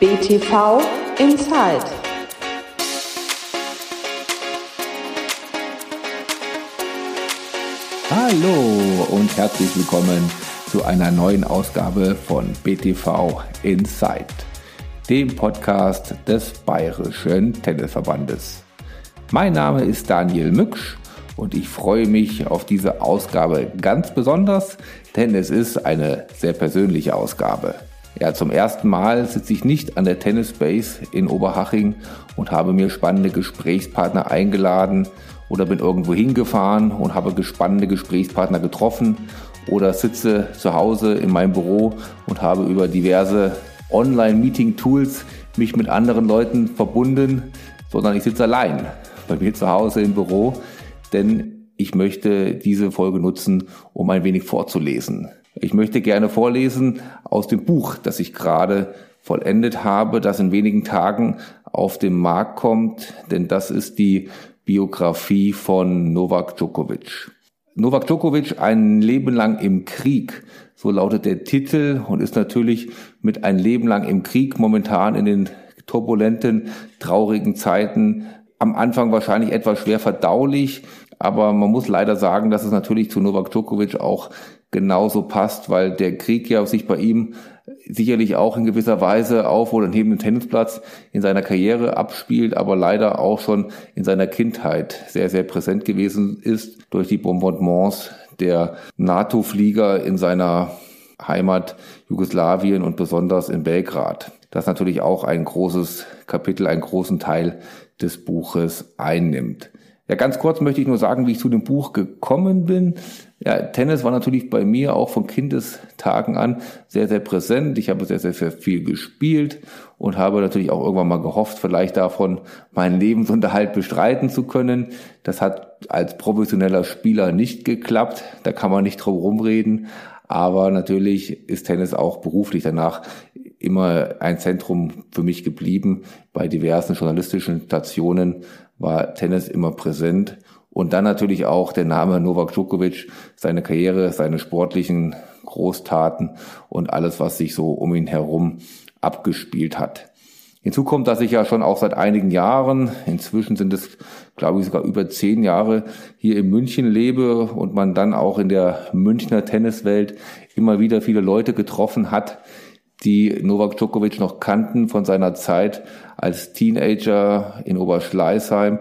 BTV Inside. Hallo und herzlich willkommen zu einer neuen Ausgabe von BTV Inside, dem Podcast des Bayerischen Tennisverbandes. Mein Name ist Daniel Mücksch und ich freue mich auf diese Ausgabe ganz besonders, denn es ist eine sehr persönliche Ausgabe. Ja, zum ersten Mal sitze ich nicht an der Tennis Base in Oberhaching und habe mir spannende Gesprächspartner eingeladen oder bin irgendwo hingefahren und habe spannende Gesprächspartner getroffen oder sitze zu Hause in meinem Büro und habe über diverse Online-Meeting-Tools mich mit anderen Leuten verbunden, sondern ich sitze allein bei mir zu Hause im Büro, denn ich möchte diese Folge nutzen, um ein wenig vorzulesen. Ich möchte gerne vorlesen aus dem Buch, das ich gerade vollendet habe, das in wenigen Tagen auf den Markt kommt, denn das ist die Biografie von Novak Djokovic. Novak Djokovic ein Leben lang im Krieg, so lautet der Titel und ist natürlich mit ein Leben lang im Krieg momentan in den turbulenten, traurigen Zeiten am Anfang wahrscheinlich etwas schwer verdaulich, aber man muss leider sagen, dass es natürlich zu Novak Djokovic auch genauso passt, weil der Krieg ja sich bei ihm sicherlich auch in gewisser Weise auf oder neben dem Tennisplatz in seiner Karriere abspielt, aber leider auch schon in seiner Kindheit sehr, sehr präsent gewesen ist durch die Bombardements der NATO-Flieger in seiner Heimat Jugoslawien und besonders in Belgrad. Das natürlich auch ein großes Kapitel, einen großen Teil des Buches einnimmt. Ja, ganz kurz möchte ich nur sagen, wie ich zu dem Buch gekommen bin. Ja, Tennis war natürlich bei mir auch von Kindestagen an sehr, sehr präsent. Ich habe sehr, sehr, sehr viel gespielt und habe natürlich auch irgendwann mal gehofft, vielleicht davon meinen Lebensunterhalt bestreiten zu können. Das hat als professioneller Spieler nicht geklappt. Da kann man nicht drum rumreden. Aber natürlich ist Tennis auch beruflich danach immer ein Zentrum für mich geblieben. Bei diversen journalistischen Stationen war Tennis immer präsent. Und dann natürlich auch der Name Novak Djokovic, seine Karriere, seine sportlichen Großtaten und alles, was sich so um ihn herum abgespielt hat. Hinzu kommt, dass ich ja schon auch seit einigen Jahren, inzwischen sind es, glaube ich, sogar über zehn Jahre, hier in München lebe und man dann auch in der Münchner Tenniswelt immer wieder viele Leute getroffen hat, die Novak Djokovic noch kannten von seiner Zeit als Teenager in Oberschleißheim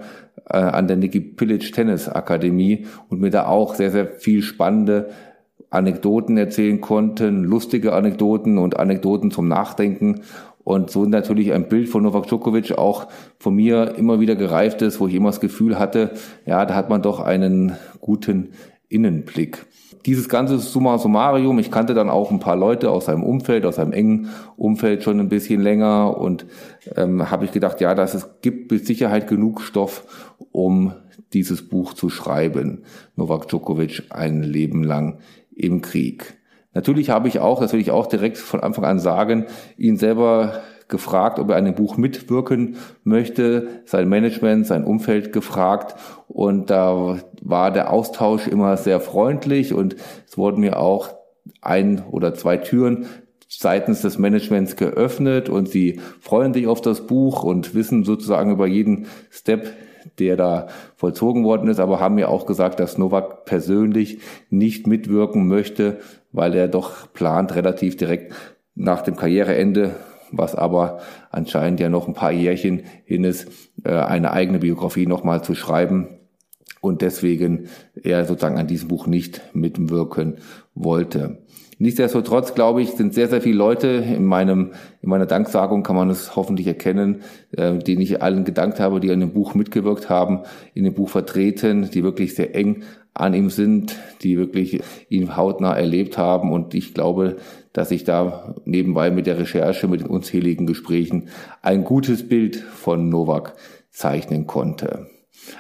äh, an der Niki Pilic Tennis Akademie und mir da auch sehr, sehr viel spannende Anekdoten erzählen konnten, lustige Anekdoten und Anekdoten zum Nachdenken. Und so natürlich ein Bild von Novak Djokovic auch von mir immer wieder gereift ist, wo ich immer das Gefühl hatte, ja, da hat man doch einen guten Innenblick. Dieses ganze Summa Summarium, ich kannte dann auch ein paar Leute aus seinem Umfeld, aus seinem engen Umfeld schon ein bisschen länger und ähm, habe ich gedacht, ja, das es gibt mit Sicherheit genug Stoff, um dieses Buch zu schreiben. Novak Djokovic ein Leben lang im Krieg. Natürlich habe ich auch, das will ich auch direkt von Anfang an sagen, ihn selber gefragt, ob er an dem Buch mitwirken möchte, sein Management, sein Umfeld gefragt. Und da war der Austausch immer sehr freundlich und es wurden mir auch ein oder zwei Türen seitens des Managements geöffnet und sie freuen sich auf das Buch und wissen sozusagen über jeden Step, der da vollzogen worden ist, aber haben mir auch gesagt, dass Novak persönlich nicht mitwirken möchte, weil er doch plant, relativ direkt nach dem Karriereende, was aber anscheinend ja noch ein paar Jährchen hin ist, äh, eine eigene Biografie nochmal zu schreiben und deswegen er sozusagen an diesem Buch nicht mitwirken wollte. Nichtsdestotrotz, glaube ich, sind sehr, sehr viele Leute in meinem, in meiner Danksagung kann man es hoffentlich erkennen, äh, denen ich allen gedankt habe, die an dem Buch mitgewirkt haben, in dem Buch vertreten, die wirklich sehr eng an ihm sind, die wirklich ihn hautnah erlebt haben. Und ich glaube, dass ich da nebenbei mit der Recherche, mit den unzähligen Gesprächen ein gutes Bild von Novak zeichnen konnte.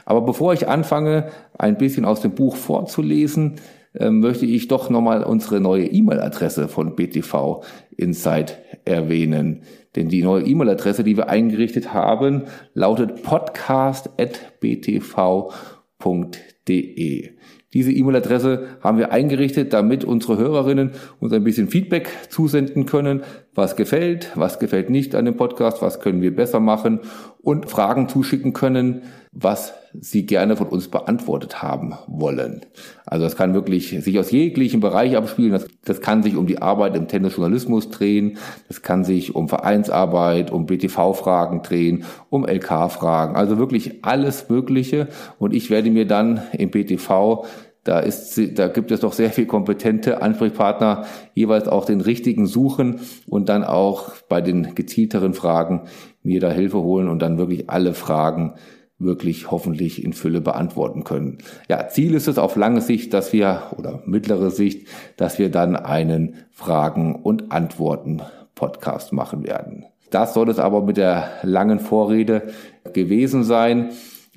Aber bevor ich anfange, ein bisschen aus dem Buch vorzulesen, ähm, möchte ich doch nochmal unsere neue E-Mail-Adresse von BTV Insight erwähnen. Denn die neue E-Mail-Adresse, die wir eingerichtet haben, lautet podcast.btv.de. Diese E-Mail-Adresse haben wir eingerichtet, damit unsere Hörerinnen uns ein bisschen Feedback zusenden können. Was gefällt, was gefällt nicht an dem Podcast, was können wir besser machen und Fragen zuschicken können, was Sie gerne von uns beantwortet haben wollen. Also das kann wirklich sich aus jeglichen Bereich abspielen. Das, das kann sich um die Arbeit im Tennisjournalismus drehen. Das kann sich um Vereinsarbeit, um BTV-Fragen drehen, um LK-Fragen. Also wirklich alles Mögliche. Und ich werde mir dann im BTV da ist, da gibt es doch sehr viel kompetente Ansprechpartner, jeweils auch den richtigen suchen und dann auch bei den gezielteren Fragen mir da Hilfe holen und dann wirklich alle Fragen wirklich hoffentlich in Fülle beantworten können. Ja, Ziel ist es auf lange Sicht, dass wir, oder mittlere Sicht, dass wir dann einen Fragen- und Antworten-Podcast machen werden. Das soll es aber mit der langen Vorrede gewesen sein.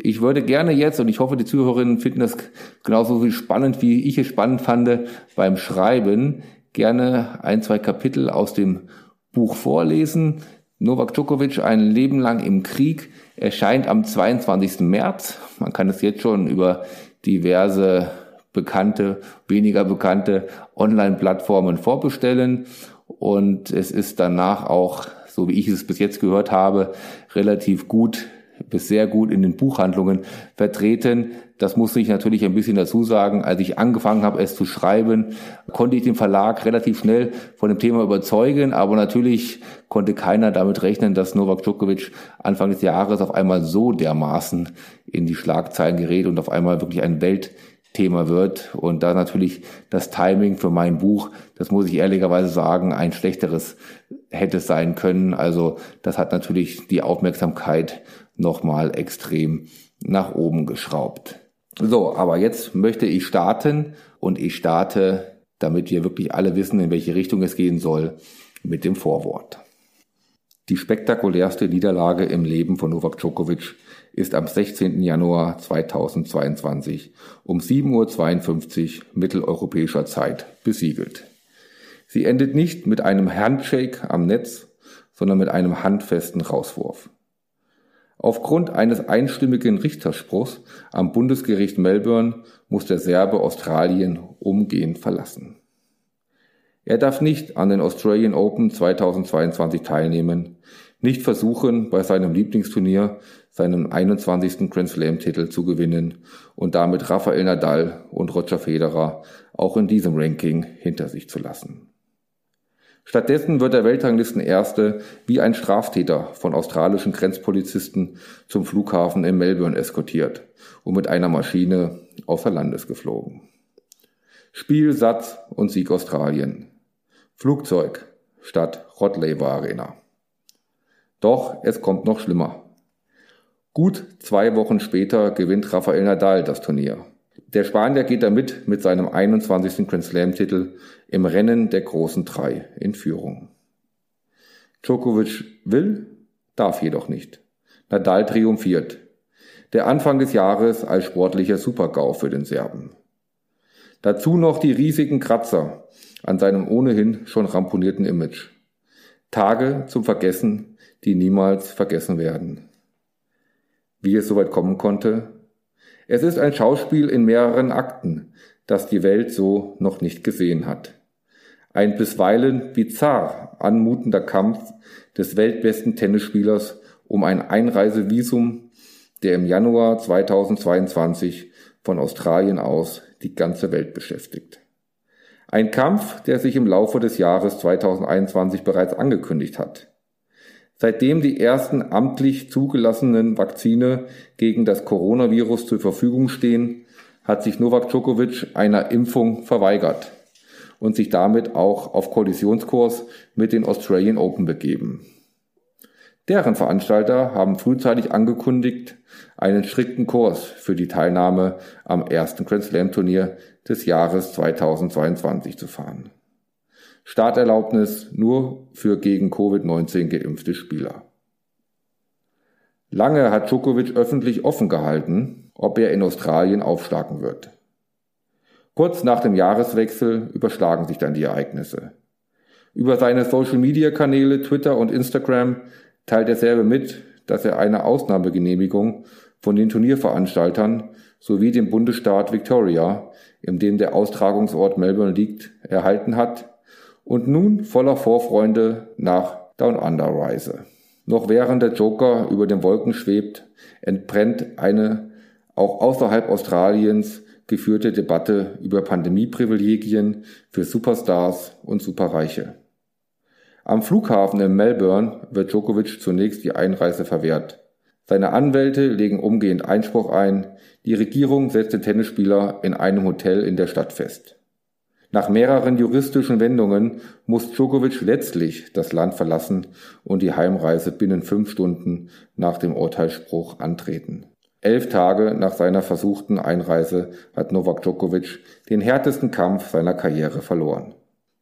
Ich würde gerne jetzt, und ich hoffe, die Zuhörerinnen finden das genauso spannend, wie ich es spannend fand beim Schreiben, gerne ein, zwei Kapitel aus dem Buch vorlesen. Novak Djokovic, ein Leben lang im Krieg, erscheint am 22. März. Man kann es jetzt schon über diverse bekannte, weniger bekannte Online-Plattformen vorbestellen. Und es ist danach auch, so wie ich es bis jetzt gehört habe, relativ gut bis sehr gut in den Buchhandlungen vertreten. Das musste ich natürlich ein bisschen dazu sagen. Als ich angefangen habe, es zu schreiben, konnte ich den Verlag relativ schnell von dem Thema überzeugen, aber natürlich konnte keiner damit rechnen, dass Novak Djokovic Anfang des Jahres auf einmal so dermaßen in die Schlagzeilen gerät und auf einmal wirklich ein Weltthema wird. Und da natürlich das Timing für mein Buch, das muss ich ehrlicherweise sagen, ein schlechteres hätte sein können. Also das hat natürlich die Aufmerksamkeit nochmal extrem nach oben geschraubt. So, aber jetzt möchte ich starten und ich starte, damit wir wirklich alle wissen, in welche Richtung es gehen soll, mit dem Vorwort. Die spektakulärste Niederlage im Leben von Novak Djokovic ist am 16. Januar 2022 um 7.52 Uhr mitteleuropäischer Zeit besiegelt. Sie endet nicht mit einem Handshake am Netz, sondern mit einem handfesten Rauswurf. Aufgrund eines einstimmigen Richterspruchs am Bundesgericht Melbourne muss der Serbe Australien umgehend verlassen. Er darf nicht an den Australian Open 2022 teilnehmen, nicht versuchen, bei seinem Lieblingsturnier seinen 21. Grand Slam Titel zu gewinnen und damit Rafael Nadal und Roger Federer auch in diesem Ranking hinter sich zu lassen. Stattdessen wird der Weltranglistenerste wie ein Straftäter von australischen Grenzpolizisten zum Flughafen in Melbourne eskortiert und mit einer Maschine außer Landes geflogen. Spiel, Satz und Sieg Australien. Flugzeug statt Rod Laver Arena. Doch es kommt noch schlimmer. Gut zwei Wochen später gewinnt Rafael Nadal das Turnier. Der Spanier geht damit mit seinem 21. Grand Slam-Titel im Rennen der großen Drei in Führung. Djokovic will, darf jedoch nicht. Nadal triumphiert. Der Anfang des Jahres als sportlicher Supergau für den Serben. Dazu noch die riesigen Kratzer an seinem ohnehin schon ramponierten Image. Tage zum Vergessen, die niemals vergessen werden. Wie es soweit kommen konnte, es ist ein Schauspiel in mehreren Akten, das die Welt so noch nicht gesehen hat. Ein bisweilen bizarr anmutender Kampf des weltbesten Tennisspielers um ein Einreisevisum, der im Januar 2022 von Australien aus die ganze Welt beschäftigt. Ein Kampf, der sich im Laufe des Jahres 2021 bereits angekündigt hat. Seitdem die ersten amtlich zugelassenen Vakzine gegen das Coronavirus zur Verfügung stehen, hat sich Novak Djokovic einer Impfung verweigert und sich damit auch auf Kollisionskurs mit den Australian Open begeben. Deren Veranstalter haben frühzeitig angekündigt, einen strikten Kurs für die Teilnahme am ersten Grand Slam Turnier des Jahres 2022 zu fahren. Starterlaubnis nur für gegen Covid-19 geimpfte Spieler. Lange hat Djokovic öffentlich offen gehalten, ob er in Australien aufschlagen wird. Kurz nach dem Jahreswechsel überschlagen sich dann die Ereignisse. Über seine Social-Media-Kanäle Twitter und Instagram teilt er selber mit, dass er eine Ausnahmegenehmigung von den Turnierveranstaltern sowie dem Bundesstaat Victoria, in dem der Austragungsort Melbourne liegt, erhalten hat und nun voller Vorfreunde nach Down Under reise. Noch während der Joker über den Wolken schwebt, entbrennt eine auch außerhalb Australiens geführte Debatte über Pandemieprivilegien für Superstars und Superreiche. Am Flughafen in Melbourne wird Djokovic zunächst die Einreise verwehrt. Seine Anwälte legen umgehend Einspruch ein, die Regierung setzt den Tennisspieler in einem Hotel in der Stadt fest. Nach mehreren juristischen Wendungen muss Djokovic letztlich das Land verlassen und die Heimreise binnen fünf Stunden nach dem Urteilsspruch antreten. Elf Tage nach seiner versuchten Einreise hat Novak Djokovic den härtesten Kampf seiner Karriere verloren.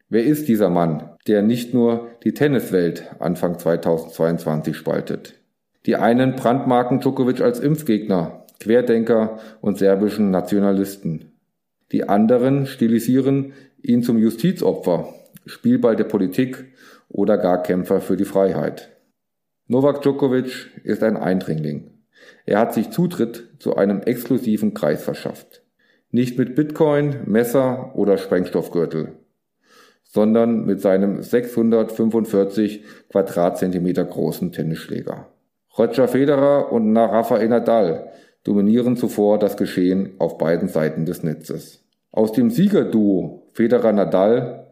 Wer ist dieser Mann, der nicht nur die Tenniswelt Anfang 2022 spaltet? Die einen brandmarken Djokovic als Impfgegner, Querdenker und serbischen Nationalisten. Die anderen stilisieren ihn zum Justizopfer, Spielball der Politik oder gar Kämpfer für die Freiheit. Novak Djokovic ist ein Eindringling. Er hat sich Zutritt zu einem exklusiven Kreis verschafft. Nicht mit Bitcoin, Messer oder Sprengstoffgürtel, sondern mit seinem 645 Quadratzentimeter großen Tennisschläger. Roger Federer und Rafael Nadal dominieren zuvor das Geschehen auf beiden Seiten des Netzes. Aus dem Siegerduo Federer-Nadal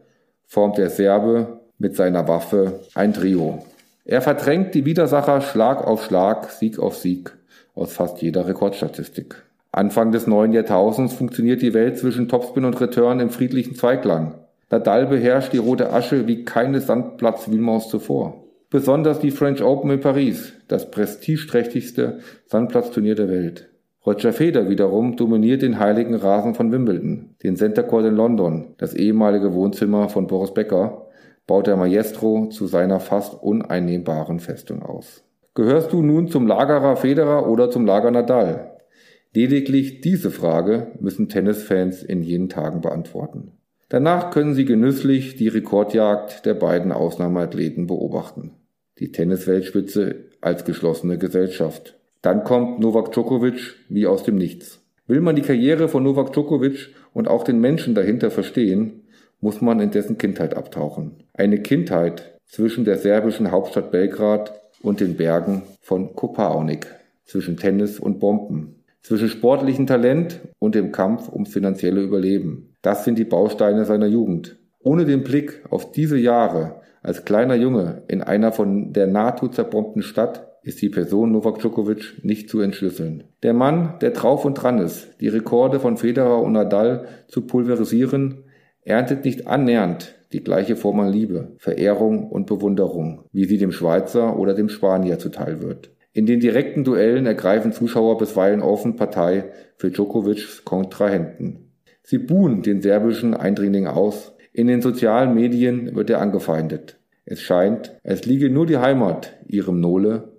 formt der Serbe mit seiner Waffe ein Trio. Er verdrängt die Widersacher Schlag auf Schlag, Sieg auf Sieg aus fast jeder Rekordstatistik. Anfang des neuen Jahrtausends funktioniert die Welt zwischen Topspin und Return im friedlichen Zweiklang. Nadal beherrscht die rote Asche wie keine Sandplatz-Wühlmaus zuvor. Besonders die French Open in Paris, das prestigeträchtigste Sandplatzturnier der Welt. Roger Feder wiederum dominiert den heiligen Rasen von Wimbledon, den Center Court in London, das ehemalige Wohnzimmer von Boris Becker, baut der Maestro zu seiner fast uneinnehmbaren Festung aus. Gehörst du nun zum Lagerer Federer oder zum Lager Nadal? Lediglich diese Frage müssen Tennisfans in jenen Tagen beantworten. Danach können sie genüsslich die Rekordjagd der beiden Ausnahmeathleten beobachten. Die Tennisweltspitze als geschlossene Gesellschaft. Dann kommt Novak Djokovic wie aus dem Nichts. Will man die Karriere von Novak Djokovic und auch den Menschen dahinter verstehen, muss man in dessen Kindheit abtauchen. Eine Kindheit zwischen der serbischen Hauptstadt Belgrad und den Bergen von Kopaonik, zwischen Tennis und Bomben, zwischen sportlichem Talent und dem Kampf ums finanzielle Überleben. Das sind die Bausteine seiner Jugend. Ohne den Blick auf diese Jahre als kleiner Junge in einer von der NATO zerbombten Stadt ist die Person Novak Djokovic nicht zu entschlüsseln. Der Mann, der drauf und dran ist, die Rekorde von Federer und Nadal zu pulverisieren, erntet nicht annähernd die gleiche Form an Liebe, Verehrung und Bewunderung, wie sie dem Schweizer oder dem Spanier zuteil wird. In den direkten Duellen ergreifen Zuschauer bisweilen offen Partei für Djokovics Kontrahenten. Sie buhen den serbischen Eindringling aus. In den sozialen Medien wird er angefeindet. Es scheint, es liege nur die Heimat ihrem Nole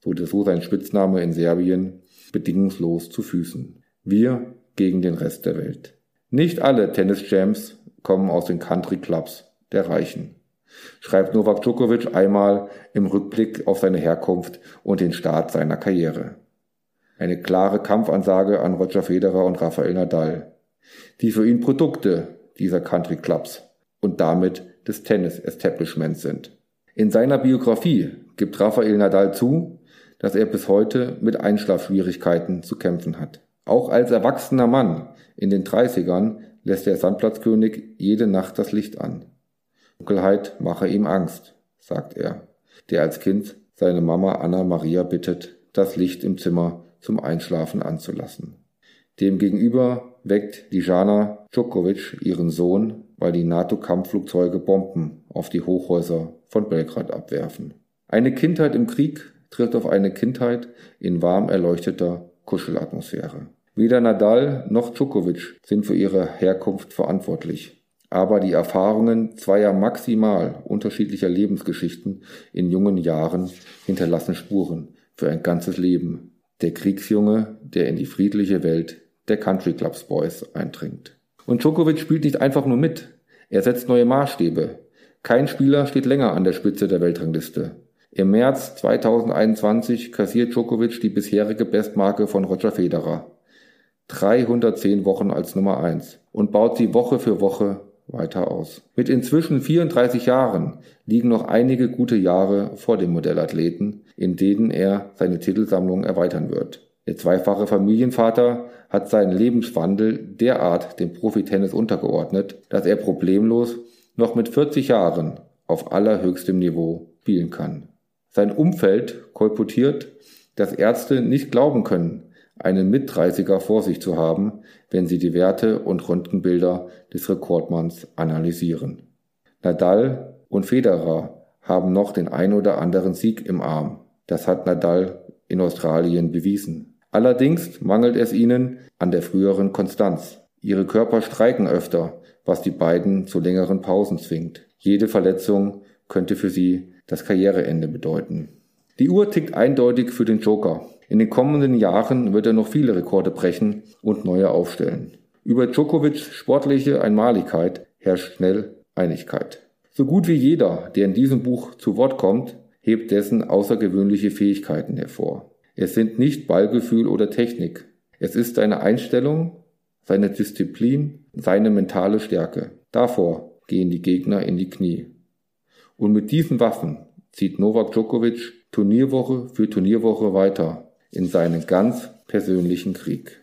wurde so sein Spitzname in Serbien, bedingungslos zu Füßen. Wir gegen den Rest der Welt. Nicht alle Tennis-Jams kommen aus den Country-Clubs der Reichen, schreibt Novak Djokovic einmal im Rückblick auf seine Herkunft und den Start seiner Karriere. Eine klare Kampfansage an Roger Federer und Rafael Nadal, die für ihn Produkte dieser Country Clubs und damit des Tennis-Establishments sind. In seiner Biografie gibt Rafael Nadal zu, dass er bis heute mit Einschlafschwierigkeiten zu kämpfen hat. Auch als erwachsener Mann in den 30ern lässt der Sandplatzkönig jede Nacht das Licht an. Dunkelheit mache ihm Angst, sagt er, der als Kind seine Mama Anna Maria bittet, das Licht im Zimmer zum Einschlafen anzulassen. Demgegenüber weckt Dijana Djokovic ihren Sohn, weil die NATO-Kampfflugzeuge Bomben auf die Hochhäuser von Belgrad abwerfen. Eine Kindheit im Krieg trifft auf eine Kindheit in warm erleuchteter Kuschelatmosphäre. Weder Nadal noch Djokovic sind für ihre Herkunft verantwortlich. Aber die Erfahrungen zweier maximal unterschiedlicher Lebensgeschichten in jungen Jahren hinterlassen Spuren für ein ganzes Leben. Der Kriegsjunge, der in die friedliche Welt der Country Clubs Boys eindringt. Und Djokovic spielt nicht einfach nur mit. Er setzt neue Maßstäbe. Kein Spieler steht länger an der Spitze der Weltrangliste. Im März 2021 kassiert Djokovic die bisherige Bestmarke von Roger Federer. 310 Wochen als Nummer 1 und baut sie Woche für Woche weiter aus. Mit inzwischen 34 Jahren liegen noch einige gute Jahre vor dem Modellathleten, in denen er seine Titelsammlung erweitern wird. Der zweifache Familienvater hat seinen Lebenswandel derart dem Profitennis untergeordnet, dass er problemlos noch mit 40 Jahren auf allerhöchstem Niveau spielen kann. Sein Umfeld kolportiert, dass Ärzte nicht glauben können, einen Mit-30er vor sich zu haben, wenn sie die Werte und Röntgenbilder des Rekordmanns analysieren. Nadal und Federer haben noch den ein oder anderen Sieg im Arm. Das hat Nadal in Australien bewiesen. Allerdings mangelt es ihnen an der früheren Konstanz. Ihre Körper streiken öfter, was die beiden zu längeren Pausen zwingt. Jede Verletzung könnte für sie das Karriereende bedeuten. Die Uhr tickt eindeutig für den Joker. In den kommenden Jahren wird er noch viele Rekorde brechen und neue aufstellen. Über Djokovics sportliche Einmaligkeit herrscht schnell Einigkeit. So gut wie jeder, der in diesem Buch zu Wort kommt, hebt dessen außergewöhnliche Fähigkeiten hervor. Es sind nicht Ballgefühl oder Technik. Es ist seine Einstellung, seine Disziplin, seine mentale Stärke. Davor gehen die Gegner in die Knie. Und mit diesen Waffen zieht Novak Djokovic Turnierwoche für Turnierwoche weiter in seinen ganz persönlichen Krieg.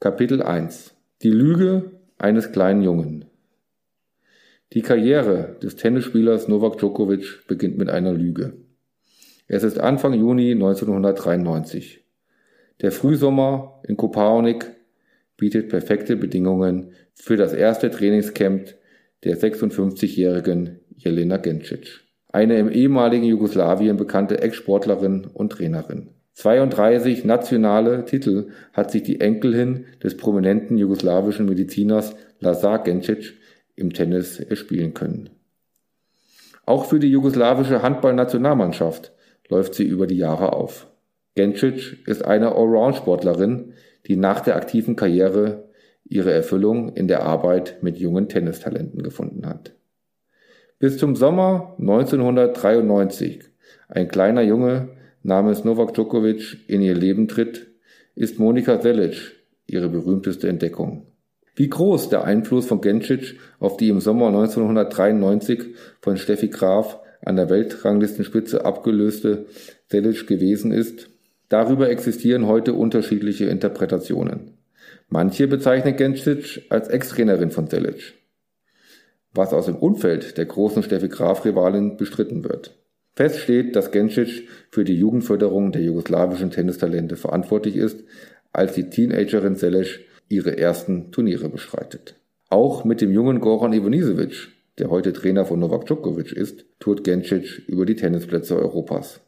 Kapitel 1 Die Lüge eines kleinen Jungen Die Karriere des Tennisspielers Novak Djokovic beginnt mit einer Lüge. Es ist Anfang Juni 1993. Der Frühsommer in Kopaonik bietet perfekte Bedingungen für das erste Trainingscamp der 56-jährigen Jelena Gencic, eine im ehemaligen Jugoslawien bekannte Ex-Sportlerin und Trainerin. 32 nationale Titel hat sich die Enkelin des prominenten jugoslawischen Mediziners Lazar Gencic im Tennis erspielen können. Auch für die jugoslawische Handballnationalmannschaft läuft sie über die Jahre auf. Gencic ist eine Allround-Sportlerin, die nach der aktiven Karriere ihre Erfüllung in der Arbeit mit jungen Tennistalenten gefunden hat. Bis zum Sommer 1993, ein kleiner Junge namens Novak Djokovic in ihr Leben tritt, ist Monika Selic ihre berühmteste Entdeckung. Wie groß der Einfluss von Gencic auf die im Sommer 1993 von Steffi Graf an der Weltranglistenspitze abgelöste Selic gewesen ist, darüber existieren heute unterschiedliche Interpretationen. Manche bezeichnen Gencic als Ex-Trainerin von Selic, was aus dem Umfeld der großen Steffi Graf-Rivalin bestritten wird. Fest steht, dass Gencic für die Jugendförderung der jugoslawischen Tennistalente verantwortlich ist, als die Teenagerin Seleš ihre ersten Turniere bestreitet. Auch mit dem jungen Goran Ivanisevic, der heute Trainer von Novak Djokovic ist, tourt Gencic über die Tennisplätze Europas.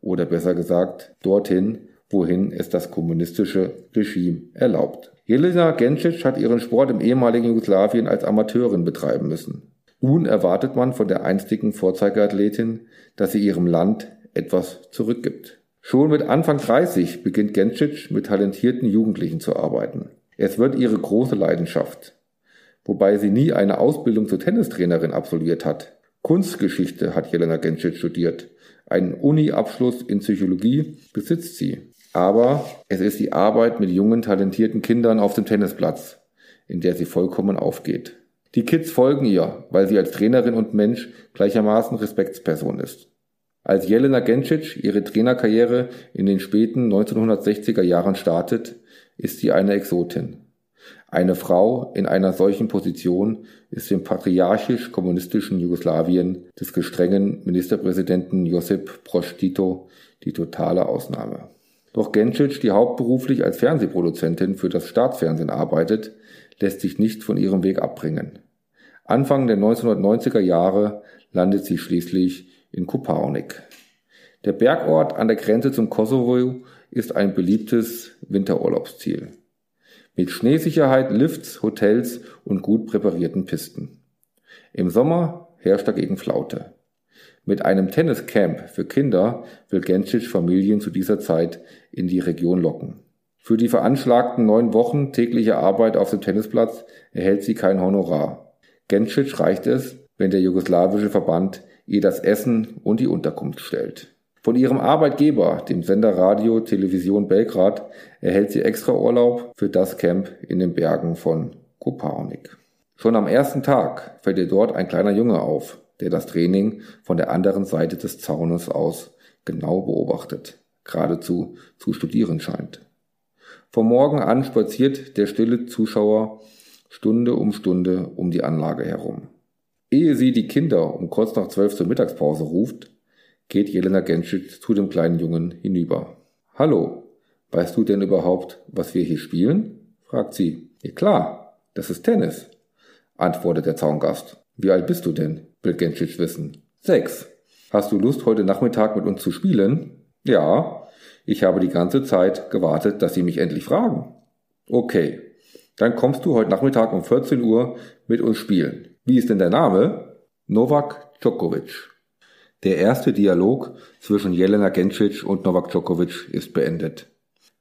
Oder besser gesagt, dorthin, wohin es das kommunistische Regime erlaubt. Jelena Gencic hat ihren Sport im ehemaligen Jugoslawien als Amateurin betreiben müssen. Nun erwartet man von der einstigen Vorzeigeathletin, dass sie ihrem Land etwas zurückgibt. Schon mit Anfang 30 beginnt Gencic mit talentierten Jugendlichen zu arbeiten. Es wird ihre große Leidenschaft. Wobei sie nie eine Ausbildung zur Tennistrainerin absolviert hat. Kunstgeschichte hat Jelena Gencic studiert. Einen Uni-Abschluss in Psychologie besitzt sie. Aber es ist die Arbeit mit jungen, talentierten Kindern auf dem Tennisplatz, in der sie vollkommen aufgeht. Die Kids folgen ihr, weil sie als Trainerin und Mensch gleichermaßen Respektsperson ist. Als Jelena Gencic ihre Trainerkarriere in den späten 1960er Jahren startet, ist sie eine Exotin. Eine Frau in einer solchen Position ist im patriarchisch-kommunistischen Jugoslawien des gestrengen Ministerpräsidenten Josip Broz die totale Ausnahme. Doch Gencic, die hauptberuflich als Fernsehproduzentin für das Staatsfernsehen arbeitet, lässt sich nicht von ihrem Weg abbringen. Anfang der 1990er Jahre landet sie schließlich in Kopaonik. Der Bergort an der Grenze zum Kosovo ist ein beliebtes Winterurlaubsziel. Mit Schneesicherheit, Lifts, Hotels und gut präparierten Pisten. Im Sommer herrscht dagegen Flaute. Mit einem Tenniscamp für Kinder will Gencic Familien zu dieser Zeit in die Region locken. Für die veranschlagten neun Wochen tägliche Arbeit auf dem Tennisplatz erhält sie kein Honorar. Gencic reicht es, wenn der jugoslawische Verband ihr das Essen und die Unterkunft stellt. Von ihrem Arbeitgeber, dem Sender Radio Television Belgrad, erhält sie extra Urlaub für das Camp in den Bergen von Kopaonik. Schon am ersten Tag fällt ihr dort ein kleiner Junge auf, der das Training von der anderen Seite des Zaunes aus genau beobachtet, geradezu zu studieren scheint. Vom Morgen an spaziert der stille Zuschauer Stunde um Stunde um die Anlage herum. Ehe sie die Kinder um kurz nach zwölf zur Mittagspause ruft, geht Jelena Genschitz zu dem kleinen Jungen hinüber. Hallo, weißt du denn überhaupt, was wir hier spielen? fragt sie. Ja klar, das ist Tennis, antwortet der Zaungast. Wie alt bist du denn? will Genschitz wissen. Sechs. Hast du Lust, heute Nachmittag mit uns zu spielen? Ja, ich habe die ganze Zeit gewartet, dass sie mich endlich fragen. Okay, dann kommst du heute Nachmittag um 14 Uhr mit uns spielen. Wie ist denn der Name? Novak Djokovic. Der erste Dialog zwischen Jelena Gencic und Novak Djokovic ist beendet.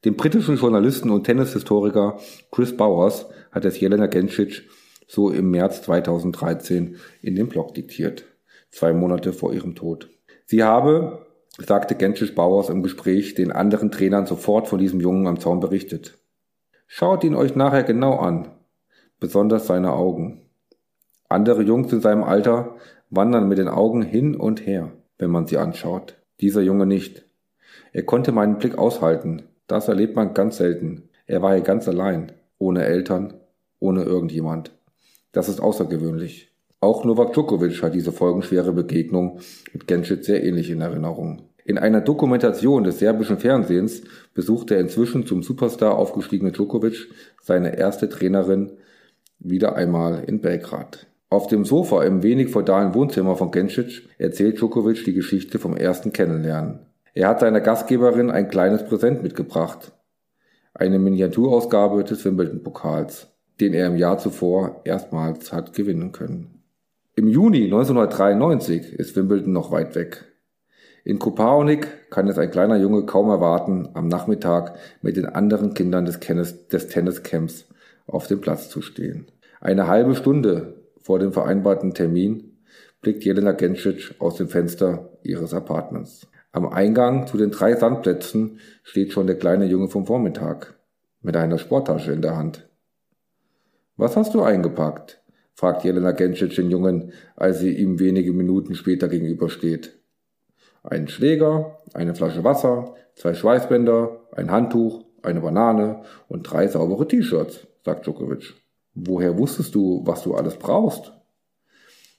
Dem britischen Journalisten und Tennishistoriker Chris Bowers hat es Jelena Gencic so im März 2013 in den Blog diktiert, zwei Monate vor ihrem Tod. Sie habe, sagte Gencic Bowers im Gespräch, den anderen Trainern sofort von diesem Jungen am Zaun berichtet. Schaut ihn euch nachher genau an, besonders seine Augen. Andere Jungs in seinem Alter wandern mit den Augen hin und her, wenn man sie anschaut. Dieser Junge nicht. Er konnte meinen Blick aushalten. Das erlebt man ganz selten. Er war hier ganz allein, ohne Eltern, ohne irgendjemand. Das ist außergewöhnlich. Auch Novak Djokovic hat diese folgenschwere Begegnung mit Genschit sehr ähnlich in Erinnerung. In einer Dokumentation des serbischen Fernsehens besucht der inzwischen zum Superstar aufgestiegene Djokovic seine erste Trainerin wieder einmal in Belgrad. Auf dem Sofa im wenig feudalen Wohnzimmer von Gencic erzählt Djokovic die Geschichte vom ersten Kennenlernen. Er hat seiner Gastgeberin ein kleines Präsent mitgebracht. Eine Miniaturausgabe des Wimbledon-Pokals, den er im Jahr zuvor erstmals hat gewinnen können. Im Juni 1993 ist Wimbledon noch weit weg. In Kopaonik kann es ein kleiner Junge kaum erwarten, am Nachmittag mit den anderen Kindern des, Tennis, des Tenniscamps auf dem Platz zu stehen. Eine halbe Stunde vor dem vereinbarten Termin blickt Jelena Gencic aus dem Fenster ihres Apartments. Am Eingang zu den drei Sandplätzen steht schon der kleine Junge vom Vormittag mit einer Sporttasche in der Hand. Was hast du eingepackt? fragt Jelena Gencic den Jungen, als sie ihm wenige Minuten später gegenübersteht. Einen Schläger, eine Flasche Wasser, zwei Schweißbänder, ein Handtuch, eine Banane und drei saubere T-Shirts, sagt Djokovic. Woher wusstest du, was du alles brauchst?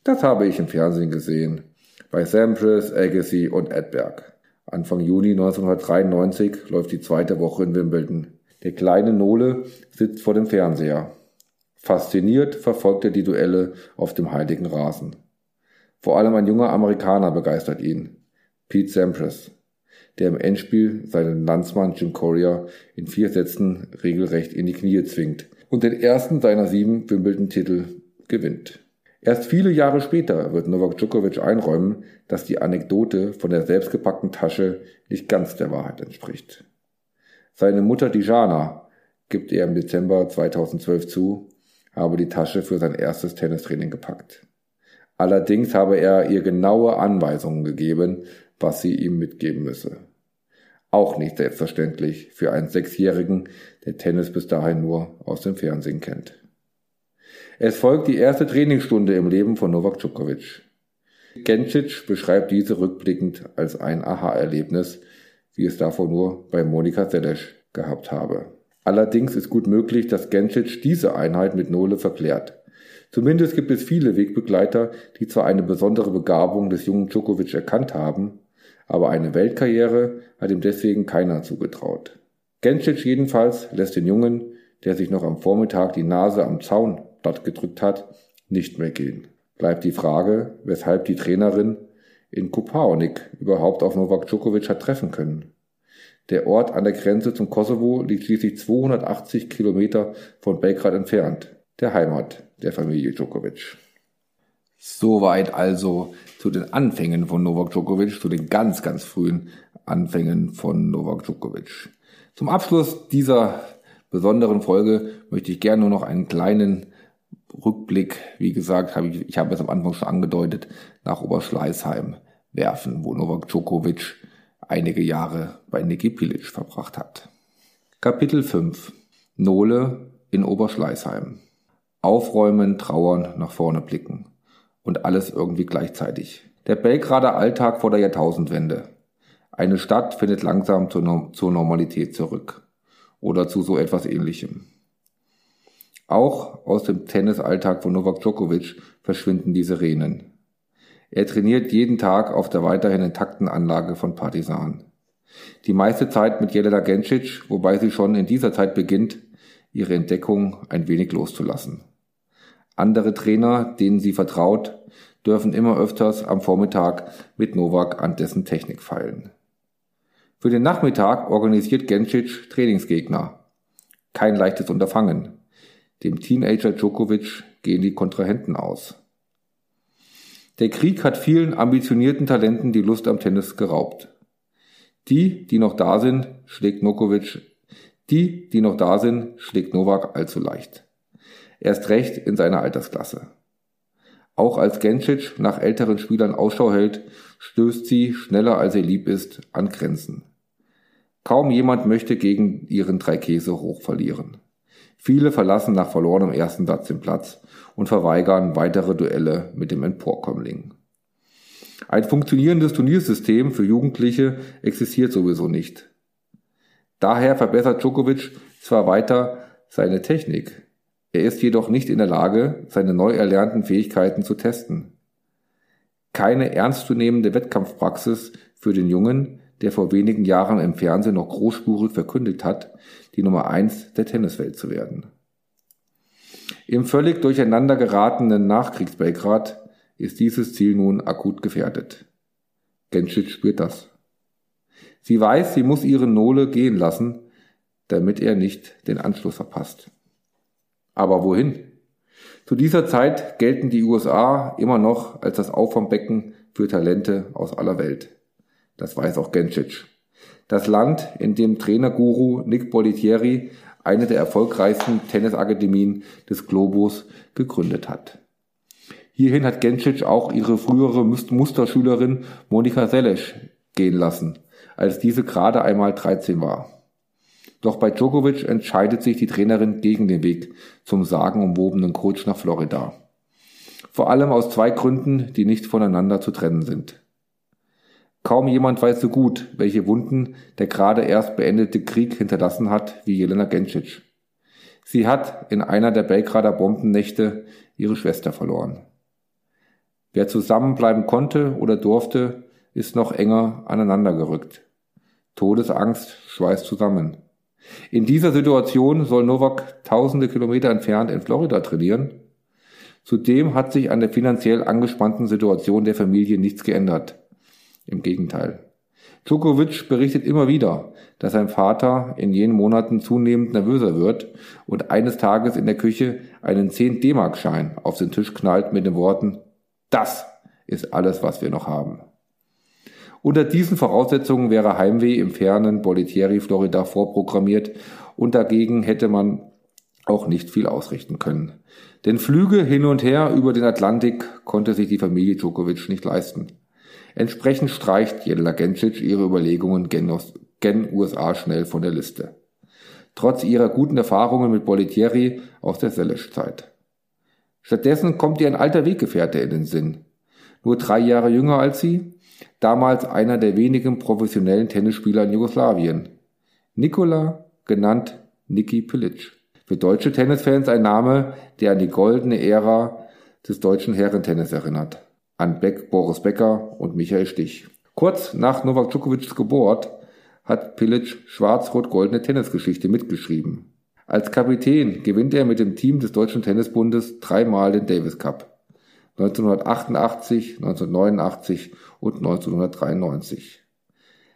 Das habe ich im Fernsehen gesehen. Bei Sampras, Agassi und Edberg. Anfang Juni 1993 läuft die zweite Woche in Wimbledon. Der kleine Nole sitzt vor dem Fernseher. Fasziniert verfolgt er die Duelle auf dem heiligen Rasen. Vor allem ein junger Amerikaner begeistert ihn. Pete Sampras, der im Endspiel seinen Landsmann Jim Courier in vier Sätzen regelrecht in die Knie zwingt und den ersten seiner sieben Wimbledon-Titel gewinnt. Erst viele Jahre später wird Novak Djokovic einräumen, dass die Anekdote von der selbstgepackten Tasche nicht ganz der Wahrheit entspricht. Seine Mutter Dijana gibt er im Dezember 2012 zu, habe die Tasche für sein erstes Tennistraining gepackt. Allerdings habe er ihr genaue Anweisungen gegeben, was sie ihm mitgeben müsse. Auch nicht selbstverständlich für einen Sechsjährigen, der Tennis bis dahin nur aus dem Fernsehen kennt. Es folgt die erste Trainingsstunde im Leben von Novak Djokovic. Gencic beschreibt diese rückblickend als ein Aha-Erlebnis, wie es davor nur bei Monika Seles gehabt habe. Allerdings ist gut möglich, dass Gencic diese Einheit mit Nole verklärt. Zumindest gibt es viele Wegbegleiter, die zwar eine besondere Begabung des jungen Djokovic erkannt haben, aber eine Weltkarriere hat ihm deswegen keiner zugetraut. Gencic jedenfalls lässt den Jungen, der sich noch am Vormittag die Nase am Zaun plattgedrückt hat, nicht mehr gehen. Bleibt die Frage, weshalb die Trainerin in Kupaonik überhaupt auf Novak Djokovic hat treffen können. Der Ort an der Grenze zum Kosovo liegt schließlich 280 Kilometer von Belgrad entfernt, der Heimat der Familie Djokovic. Soweit also zu den Anfängen von Novak Djokovic, zu den ganz, ganz frühen Anfängen von Novak Djokovic. Zum Abschluss dieser besonderen Folge möchte ich gerne nur noch einen kleinen Rückblick, wie gesagt, habe ich, ich habe es am Anfang schon angedeutet, nach Oberschleißheim werfen, wo Novak Djokovic einige Jahre bei Niki Pilic verbracht hat. Kapitel 5 Nole in Oberschleißheim Aufräumen, trauern, nach vorne blicken. Und alles irgendwie gleichzeitig. Der Belgrader Alltag vor der Jahrtausendwende. Eine Stadt findet langsam zur, zur Normalität zurück. Oder zu so etwas ähnlichem. Auch aus dem Tennisalltag von Novak Djokovic verschwinden die Sirenen. Er trainiert jeden Tag auf der weiterhin intakten Anlage von Partisan. Die meiste Zeit mit Jelena Gencic, wobei sie schon in dieser Zeit beginnt, ihre Entdeckung ein wenig loszulassen. Andere Trainer, denen sie vertraut, dürfen immer öfters am Vormittag mit Novak an dessen Technik feilen. Für den Nachmittag organisiert Gencic Trainingsgegner. Kein leichtes Unterfangen. Dem Teenager Djokovic gehen die Kontrahenten aus. Der Krieg hat vielen ambitionierten Talenten die Lust am Tennis geraubt. Die, die noch da sind, schlägt Nokovic, die, die noch da sind, schlägt Novak allzu leicht. Erst recht in seiner Altersklasse. Auch als Gencic nach älteren Spielern Ausschau hält, stößt sie, schneller als ihr lieb ist, an Grenzen. Kaum jemand möchte gegen ihren Dreikäse hoch verlieren. Viele verlassen nach verlorenem ersten Satz den Platz und verweigern weitere Duelle mit dem Emporkömmling. Ein funktionierendes Turniersystem für Jugendliche existiert sowieso nicht. Daher verbessert Djokovic zwar weiter seine Technik, er ist jedoch nicht in der Lage, seine neu erlernten Fähigkeiten zu testen. Keine ernstzunehmende Wettkampfpraxis für den Jungen, der vor wenigen Jahren im Fernsehen noch großspurig verkündigt hat, die Nummer eins der Tenniswelt zu werden. Im völlig durcheinander geratenen Nachkriegsbelgrad ist dieses Ziel nun akut gefährdet. Genschic spürt das. Sie weiß, sie muss ihren Nole gehen lassen, damit er nicht den Anschluss verpasst. Aber wohin? Zu dieser Zeit gelten die USA immer noch als das Auffangbecken für Talente aus aller Welt. Das weiß auch Gencic. Das Land, in dem Trainerguru Nick Bolitieri eine der erfolgreichsten Tennisakademien des Globus gegründet hat. Hierhin hat Gencic auch ihre frühere Musterschülerin Monika Seles gehen lassen, als diese gerade einmal 13 war. Doch bei Djokovic entscheidet sich die Trainerin gegen den Weg zum sagenumwobenen Coach nach Florida. Vor allem aus zwei Gründen, die nicht voneinander zu trennen sind. Kaum jemand weiß so gut, welche Wunden der gerade erst beendete Krieg hinterlassen hat wie Jelena Gencic. Sie hat in einer der Belgrader Bombennächte ihre Schwester verloren. Wer zusammenbleiben konnte oder durfte, ist noch enger aneinandergerückt. Todesangst schweißt zusammen. In dieser Situation soll Novak tausende Kilometer entfernt in Florida trainieren. Zudem hat sich an der finanziell angespannten Situation der Familie nichts geändert. Im Gegenteil. Djokovic berichtet immer wieder, dass sein Vater in jenen Monaten zunehmend nervöser wird und eines Tages in der Küche einen 10 D-Mark-Schein auf den Tisch knallt mit den Worten, das ist alles, was wir noch haben. Unter diesen Voraussetzungen wäre Heimweh im fernen Bolitieri, Florida vorprogrammiert und dagegen hätte man auch nicht viel ausrichten können. Denn Flüge hin und her über den Atlantik konnte sich die Familie Djokovic nicht leisten. Entsprechend streicht Jelena Gencic ihre Überlegungen gen, gen USA schnell von der Liste. Trotz ihrer guten Erfahrungen mit Bolitieri aus der Selesch-Zeit. Stattdessen kommt ihr ein alter Weggefährte in den Sinn. Nur drei Jahre jünger als sie, damals einer der wenigen professionellen Tennisspieler in Jugoslawien. Nikola, genannt Niki Pilic. Für deutsche Tennisfans ein Name, der an die goldene Ära des deutschen Herrentennis erinnert an Beck, Boris Becker und Michael Stich. Kurz nach Novak Djokovic's Geburt hat Pilic schwarz-rot-goldene Tennisgeschichte mitgeschrieben. Als Kapitän gewinnt er mit dem Team des Deutschen Tennisbundes dreimal den Davis Cup. 1988, 1989 und 1993.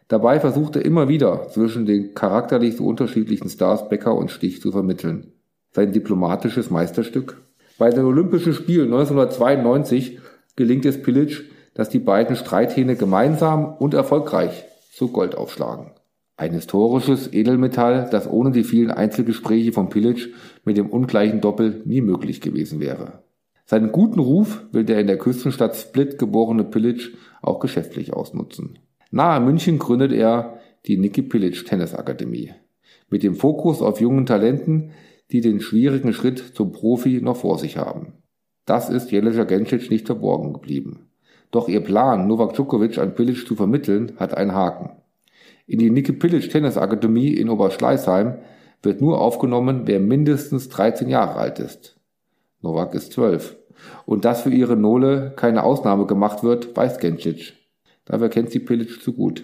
Dabei versucht er immer wieder zwischen den charakterlich so unterschiedlichen Stars Becker und Stich zu vermitteln. Sein diplomatisches Meisterstück? Bei den Olympischen Spielen 1992 gelingt es Pilic, dass die beiden Streithähne gemeinsam und erfolgreich zu Gold aufschlagen. Ein historisches Edelmetall, das ohne die vielen Einzelgespräche von Pilic mit dem ungleichen Doppel nie möglich gewesen wäre. Seinen guten Ruf will der in der Küstenstadt Split geborene Pilic auch geschäftlich ausnutzen. Nahe München gründet er die Niki Pilic Tennisakademie mit dem Fokus auf jungen Talenten, die den schwierigen Schritt zum Profi noch vor sich haben. Das ist Jelena Gencic nicht verborgen geblieben. Doch ihr Plan, Novak Djokovic an Pilic zu vermitteln, hat einen Haken. In die Niki Pilic Tennisakademie in Oberschleißheim wird nur aufgenommen, wer mindestens 13 Jahre alt ist. Novak ist 12. Und dass für ihre Nole keine Ausnahme gemacht wird, weiß Gencic. Dafür kennt sie Pilic zu gut.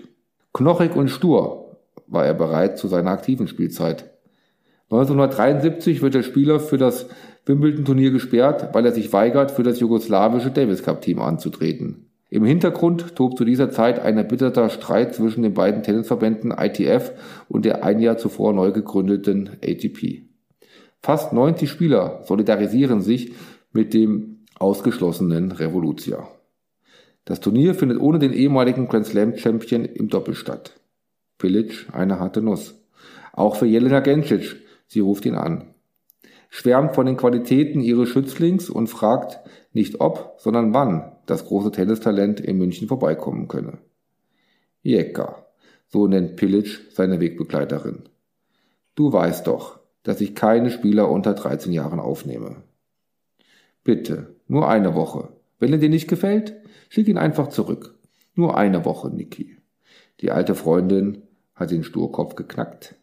Knochig und stur war er bereit zu seiner aktiven Spielzeit. 1973 wird der Spieler für das Wimbledon-Turnier gesperrt, weil er sich weigert, für das jugoslawische Davis Cup-Team anzutreten. Im Hintergrund tobt zu dieser Zeit ein erbitterter Streit zwischen den beiden Tennisverbänden ITF und der ein Jahr zuvor neu gegründeten ATP. Fast 90 Spieler solidarisieren sich mit dem ausgeschlossenen Revolutia. Das Turnier findet ohne den ehemaligen Grand Slam Champion im Doppel statt. Pilic eine harte Nuss. Auch für Jelena Gencic, sie ruft ihn an. Schwärmt von den Qualitäten ihres Schützlings und fragt nicht ob, sondern wann das große Tennistalent in München vorbeikommen könne. Jekka, so nennt Pilic seine Wegbegleiterin. Du weißt doch, dass ich keine Spieler unter 13 Jahren aufnehme. Bitte, nur eine Woche. Wenn er dir nicht gefällt, Schick ihn einfach zurück. Nur eine Woche, Niki. Die alte Freundin hat den Sturkopf geknackt.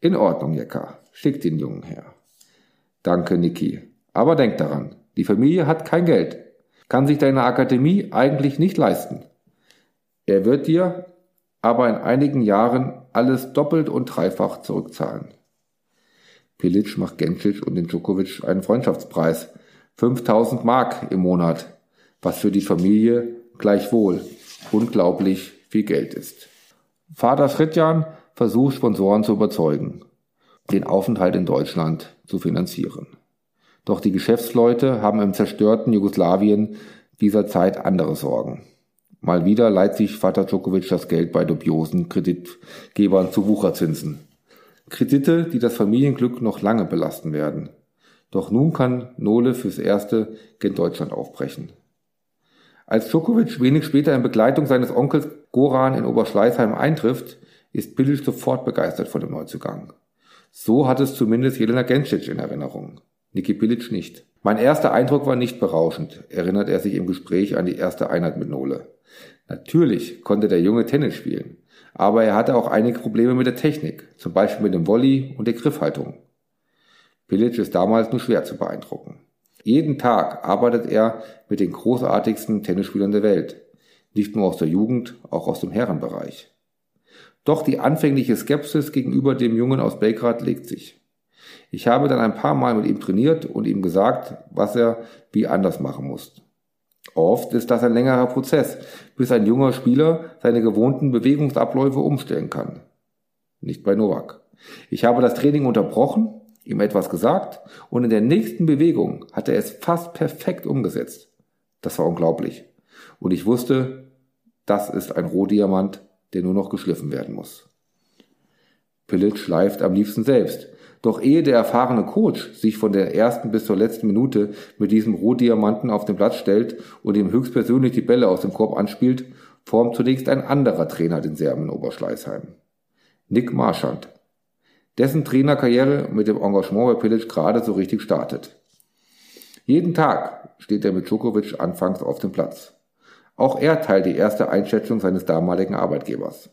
In Ordnung, Jekka. Schick den Jungen her. Danke, Niki. Aber denk daran, die Familie hat kein Geld. Kann sich deine Akademie eigentlich nicht leisten. Er wird dir aber in einigen Jahren alles doppelt und dreifach zurückzahlen. Pilic macht Gencic und den Djokovic einen Freundschaftspreis. 5000 Mark im Monat was für die Familie gleichwohl unglaublich viel Geld ist. Vater Fritjan versucht Sponsoren zu überzeugen, den Aufenthalt in Deutschland zu finanzieren. Doch die Geschäftsleute haben im zerstörten Jugoslawien dieser Zeit andere Sorgen. Mal wieder leiht sich Vater Djokovic das Geld bei dubiosen Kreditgebern zu Wucherzinsen. Kredite, die das Familienglück noch lange belasten werden. Doch nun kann Nole fürs Erste gen Deutschland aufbrechen. Als Djokovic wenig später in Begleitung seines Onkels Goran in Oberschleißheim eintrifft, ist Bilic sofort begeistert von dem Neuzugang. So hat es zumindest Jelena Gencic in Erinnerung. Niki Bilic nicht. Mein erster Eindruck war nicht berauschend, erinnert er sich im Gespräch an die erste Einheit mit Nole. Natürlich konnte der Junge Tennis spielen, aber er hatte auch einige Probleme mit der Technik, zum Beispiel mit dem Volley und der Griffhaltung. Bilic ist damals nur schwer zu beeindrucken. Jeden Tag arbeitet er mit den großartigsten Tennisspielern der Welt. Nicht nur aus der Jugend, auch aus dem Herrenbereich. Doch die anfängliche Skepsis gegenüber dem Jungen aus Belgrad legt sich. Ich habe dann ein paar Mal mit ihm trainiert und ihm gesagt, was er wie anders machen muss. Oft ist das ein längerer Prozess, bis ein junger Spieler seine gewohnten Bewegungsabläufe umstellen kann. Nicht bei Novak. Ich habe das Training unterbrochen ihm etwas gesagt und in der nächsten Bewegung hat er es fast perfekt umgesetzt. Das war unglaublich. Und ich wusste, das ist ein Rohdiamant, der nur noch geschliffen werden muss. Pilic schleift am liebsten selbst. Doch ehe der erfahrene Coach sich von der ersten bis zur letzten Minute mit diesem Rohdiamanten auf den Platz stellt und ihm höchstpersönlich die Bälle aus dem Korb anspielt, formt zunächst ein anderer Trainer den Serben in Oberschleißheim. Nick Marschand, dessen Trainerkarriere mit dem Engagement bei Pilic gerade so richtig startet. Jeden Tag steht er mit Djokovic anfangs auf dem Platz. Auch er teilt die erste Einschätzung seines damaligen Arbeitgebers.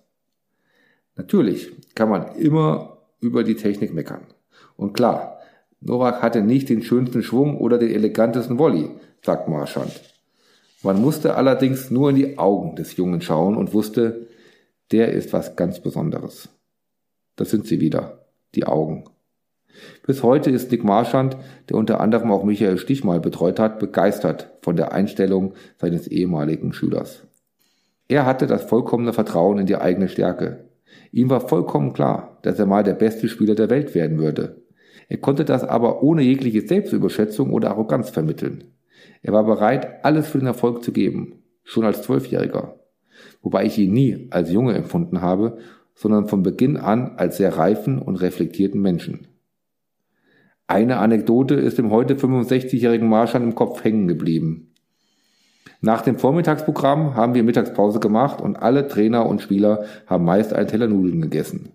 Natürlich kann man immer über die Technik meckern. Und klar, Novak hatte nicht den schönsten Schwung oder den elegantesten Volley, sagt Marschand. Man musste allerdings nur in die Augen des Jungen schauen und wusste, der ist was ganz Besonderes. Das sind sie wieder die Augen. Bis heute ist Nick Marschand, der unter anderem auch Michael Stich mal betreut hat, begeistert von der Einstellung seines ehemaligen Schülers. Er hatte das vollkommene Vertrauen in die eigene Stärke. Ihm war vollkommen klar, dass er mal der beste Spieler der Welt werden würde. Er konnte das aber ohne jegliche Selbstüberschätzung oder Arroganz vermitteln. Er war bereit, alles für den Erfolg zu geben, schon als Zwölfjähriger. Wobei ich ihn nie als Junge empfunden habe sondern von Beginn an als sehr reifen und reflektierten Menschen. Eine Anekdote ist dem heute 65-jährigen Marschall im Kopf hängen geblieben. Nach dem Vormittagsprogramm haben wir Mittagspause gemacht und alle Trainer und Spieler haben meist einen Teller Nudeln gegessen.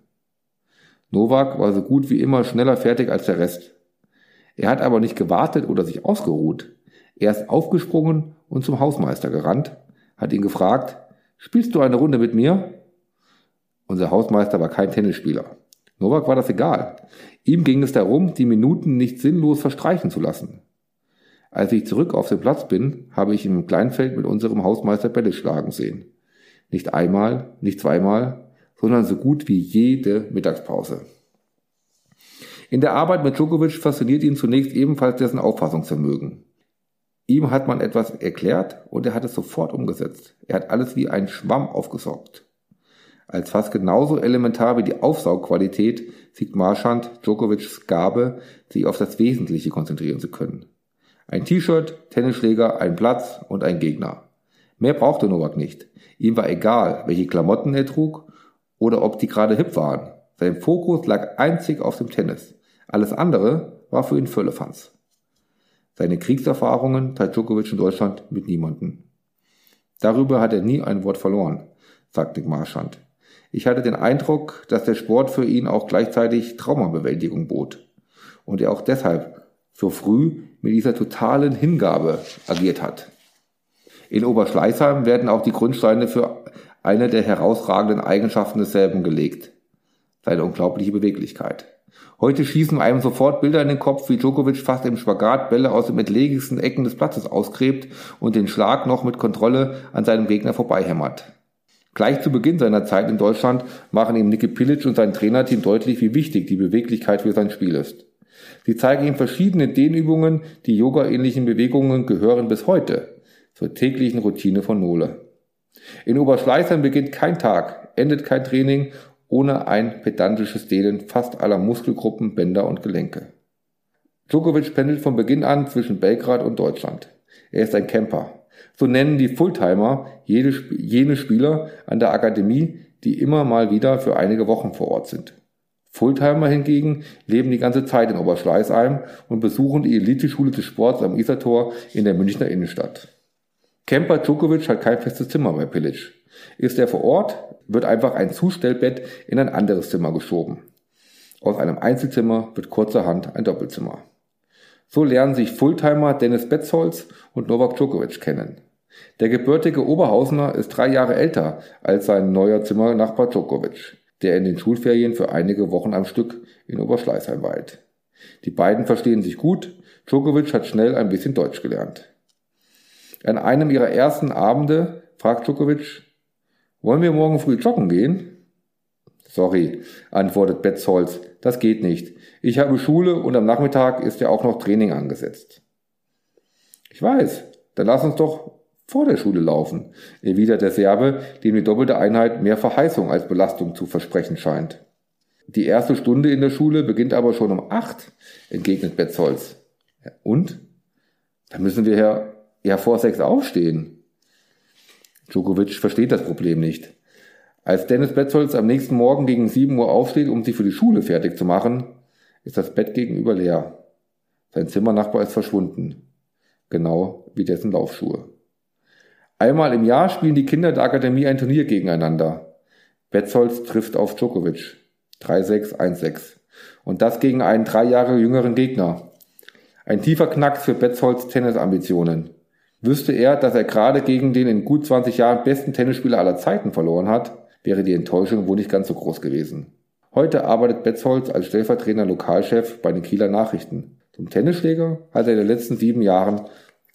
Novak war so gut wie immer schneller fertig als der Rest. Er hat aber nicht gewartet oder sich ausgeruht. Er ist aufgesprungen und zum Hausmeister gerannt, hat ihn gefragt, spielst du eine Runde mit mir? Unser Hausmeister war kein Tennisspieler. Novak war das egal. Ihm ging es darum, die Minuten nicht sinnlos verstreichen zu lassen. Als ich zurück auf den Platz bin, habe ich im Kleinfeld mit unserem Hausmeister Bälle schlagen sehen. Nicht einmal, nicht zweimal, sondern so gut wie jede Mittagspause. In der Arbeit mit Djokovic fasziniert ihn zunächst ebenfalls dessen Auffassungsvermögen. Ihm hat man etwas erklärt und er hat es sofort umgesetzt. Er hat alles wie ein Schwamm aufgesaugt. Als fast genauso elementar wie die Aufsaugqualität sieht Marschand Djokovics Gabe, sich auf das Wesentliche konzentrieren zu können. Ein T-Shirt, Tennisschläger, ein Platz und ein Gegner. Mehr brauchte Novak nicht. Ihm war egal, welche Klamotten er trug oder ob die gerade hip waren. Sein Fokus lag einzig auf dem Tennis. Alles andere war für ihn Völlefanz. Seine Kriegserfahrungen teilt Djokovic in Deutschland mit niemanden. Darüber hat er nie ein Wort verloren, sagt Nick Marschand. Ich hatte den Eindruck, dass der Sport für ihn auch gleichzeitig Traumabewältigung bot und er auch deshalb so früh mit dieser totalen Hingabe agiert hat. In Oberschleißheim werden auch die Grundsteine für eine der herausragenden Eigenschaften desselben gelegt. Seine unglaubliche Beweglichkeit. Heute schießen einem sofort Bilder in den Kopf, wie Djokovic fast im Spagat Bälle aus den entlegensten Ecken des Platzes ausgräbt und den Schlag noch mit Kontrolle an seinem Gegner vorbeihämmert. Gleich zu Beginn seiner Zeit in Deutschland machen ihm Niki Pilic und sein Trainerteam deutlich, wie wichtig die Beweglichkeit für sein Spiel ist. Sie zeigen ihm verschiedene Dehnübungen, die yogaähnlichen Bewegungen gehören bis heute zur täglichen Routine von Nole. In Oberschleißheim beginnt kein Tag, endet kein Training ohne ein pedantisches Dehnen fast aller Muskelgruppen, Bänder und Gelenke. Djokovic pendelt von Beginn an zwischen Belgrad und Deutschland. Er ist ein Camper. So nennen die Fulltimer jede, jene Spieler an der Akademie, die immer mal wieder für einige Wochen vor Ort sind. Fulltimer hingegen leben die ganze Zeit in Oberschleißheim und besuchen die Eliteschule des Sports am Isartor in der Münchner Innenstadt. Kemper Djokovic hat kein festes Zimmer bei Pilic. Ist er vor Ort, wird einfach ein Zustellbett in ein anderes Zimmer geschoben. Aus einem Einzelzimmer wird kurzerhand ein Doppelzimmer. So lernen sich Fulltimer Dennis Betzold und Novak Djokovic kennen. Der gebürtige Oberhausener ist drei Jahre älter als sein neuer Zimmernachbar Djokovic der in den Schulferien für einige Wochen am Stück in Oberschleißheim weilt. Die beiden verstehen sich gut, Djokovic hat schnell ein bisschen Deutsch gelernt. An einem ihrer ersten Abende fragt Djokovic, wollen wir morgen früh joggen gehen? Sorry, antwortet Betzold, das geht nicht. Ich habe Schule und am Nachmittag ist ja auch noch Training angesetzt. Ich weiß, dann lass uns doch vor der Schule laufen, erwidert der Serbe, dem die doppelte Einheit mehr Verheißung als Belastung zu versprechen scheint. Die erste Stunde in der Schule beginnt aber schon um acht, entgegnet Betzold. Und? Da müssen wir ja, ja vor sechs aufstehen. Djokovic versteht das Problem nicht. Als Dennis Betzold am nächsten Morgen gegen sieben Uhr aufsteht, um sich für die Schule fertig zu machen, ist das Bett gegenüber leer. Sein Zimmernachbar ist verschwunden. Genau wie dessen Laufschuhe. Einmal im Jahr spielen die Kinder der Akademie ein Turnier gegeneinander. Betzold trifft auf Djokovic. 3-6, 1-6. Und das gegen einen drei Jahre jüngeren Gegner. Ein tiefer Knacks für Betzolds Tennisambitionen. Wüsste er, dass er gerade gegen den in gut 20 Jahren besten Tennisspieler aller Zeiten verloren hat, wäre die Enttäuschung wohl nicht ganz so groß gewesen. Heute arbeitet Betzold als stellvertretender Lokalchef bei den Kieler Nachrichten. Zum Tennisschläger hat er in den letzten sieben Jahren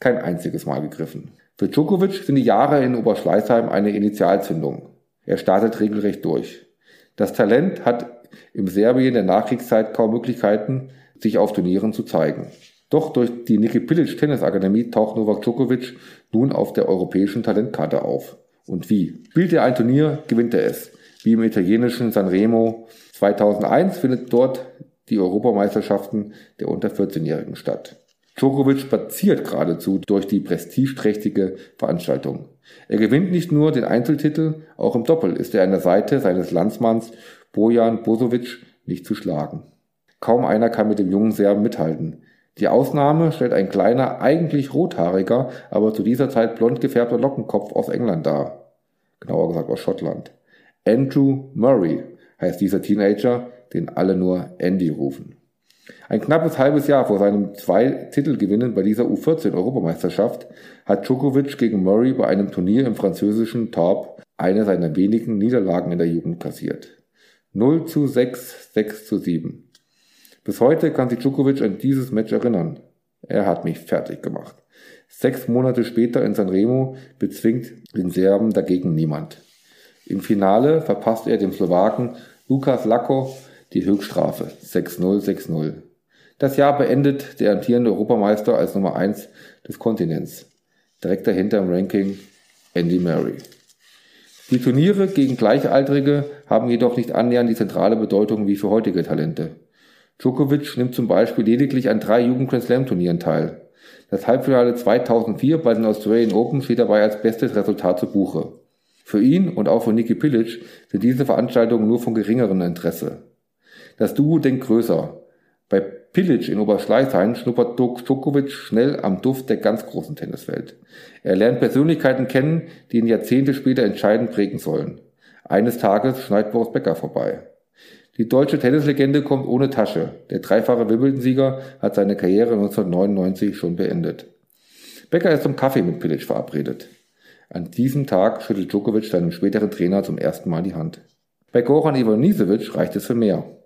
kein einziges Mal gegriffen. Für Djokovic sind die Jahre in Oberschleißheim eine Initialzündung. Er startet regelrecht durch. Das Talent hat im Serbien der Nachkriegszeit kaum Möglichkeiten, sich auf Turnieren zu zeigen. Doch durch die Niki Pilic Tennisakademie taucht Novak Djokovic nun auf der europäischen Talentkarte auf. Und wie? Spielt er ein Turnier, gewinnt er es. Wie im italienischen Sanremo 2001 findet dort die Europameisterschaften der unter 14-Jährigen statt. Djokovic spaziert geradezu durch die prestigeträchtige Veranstaltung. Er gewinnt nicht nur den Einzeltitel, auch im Doppel ist er an der Seite seines Landsmanns Bojan Bosovic nicht zu schlagen. Kaum einer kann mit dem jungen Serben mithalten, Die Ausnahme stellt ein kleiner, eigentlich rothaariger, aber zu dieser Zeit blond gefärbter Lockenkopf aus England dar. Genauer gesagt aus Schottland. Andrew Murray heißt dieser Teenager, den alle nur Andy rufen. Ein knappes halbes Jahr vor seinem zwei Titelgewinnen bei dieser U14-Europameisterschaft hat Djokovic gegen Murray bei einem Turnier im französischen Torp eine seiner wenigen Niederlagen in der Jugend kassiert. 0 zu 6, 6 zu 7. Bis heute kann sich Djokovic an dieses Match erinnern. Er hat mich fertig gemacht. Sechs Monate später in Sanremo bezwingt den Serben dagegen niemand. Im Finale verpasst er dem Slowaken Lukas Lako die Höchststrafe 6-0, 6-0. Das Jahr beendet der amtierende Europameister als Nummer 1 des Kontinents. Direkt dahinter im Ranking Andy Murray. Die Turniere gegen Gleichaltrige haben jedoch nicht annähernd die zentrale Bedeutung wie für heutige Talente. Djokovic nimmt zum Beispiel lediglich an drei Jugend Slam Turnieren teil. Das Halbfinale 2004 bei den Australian Open steht dabei als bestes Resultat zu Buche. Für ihn und auch für Niki Pilic sind diese Veranstaltungen nur von geringerem Interesse. Das Duo denkt größer. Bei Pilic in Oberschleißheim schnuppert Djokovic schnell am Duft der ganz großen Tenniswelt. Er lernt Persönlichkeiten kennen, die ihn Jahrzehnte später entscheidend prägen sollen. Eines Tages schneit Boris Becker vorbei. Die deutsche Tennislegende kommt ohne Tasche. Der dreifache Wimbledon-Sieger hat seine Karriere 1999 schon beendet. Becker ist zum Kaffee mit Pilic verabredet. An diesem Tag schüttelt Djokovic seinem späteren Trainer zum ersten Mal die Hand. Bei Goran Ivanisevic reicht es für mehr.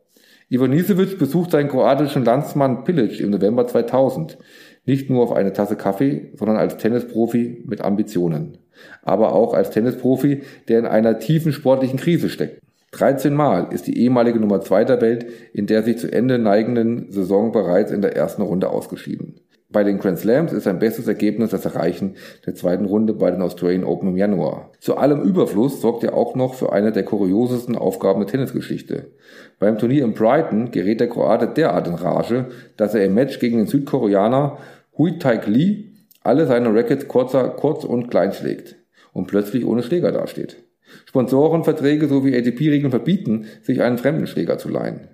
Ivanisevic besucht seinen kroatischen Landsmann Pilic im November 2000. Nicht nur auf eine Tasse Kaffee, sondern als Tennisprofi mit Ambitionen. Aber auch als Tennisprofi, der in einer tiefen sportlichen Krise steckt. 13 Mal ist die ehemalige Nummer 2 der Welt in der sich zu Ende neigenden Saison bereits in der ersten Runde ausgeschieden. Bei den Grand Slams ist sein bestes Ergebnis das Erreichen der zweiten Runde bei den Australian Open im Januar. Zu allem Überfluss sorgt er auch noch für eine der kuriosesten Aufgaben der Tennisgeschichte. Beim Turnier in Brighton gerät der Kroate derart in Rage, dass er im Match gegen den Südkoreaner Hui Taik Lee alle seine Rackets kurzer, kurz und klein schlägt und plötzlich ohne Schläger dasteht. Sponsorenverträge sowie ATP-Regeln verbieten, sich einen fremden Schläger zu leihen.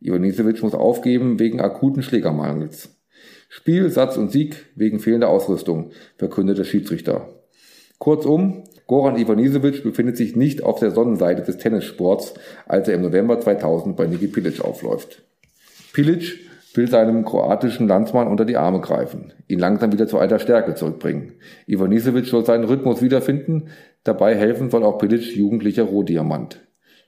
Ivanisevic muss aufgeben wegen akuten Schlägermangels. Spiel, Satz und Sieg wegen fehlender Ausrüstung, verkündet der Schiedsrichter. Kurzum, Goran Ivanisevic befindet sich nicht auf der Sonnenseite des Tennissports, als er im November 2000 bei Niki Pilic aufläuft. Pilic will seinem kroatischen Landsmann unter die Arme greifen, ihn langsam wieder zu alter Stärke zurückbringen. Ivanisevic soll seinen Rhythmus wiederfinden, dabei helfen soll auch Pilic jugendlicher Rohdiamant.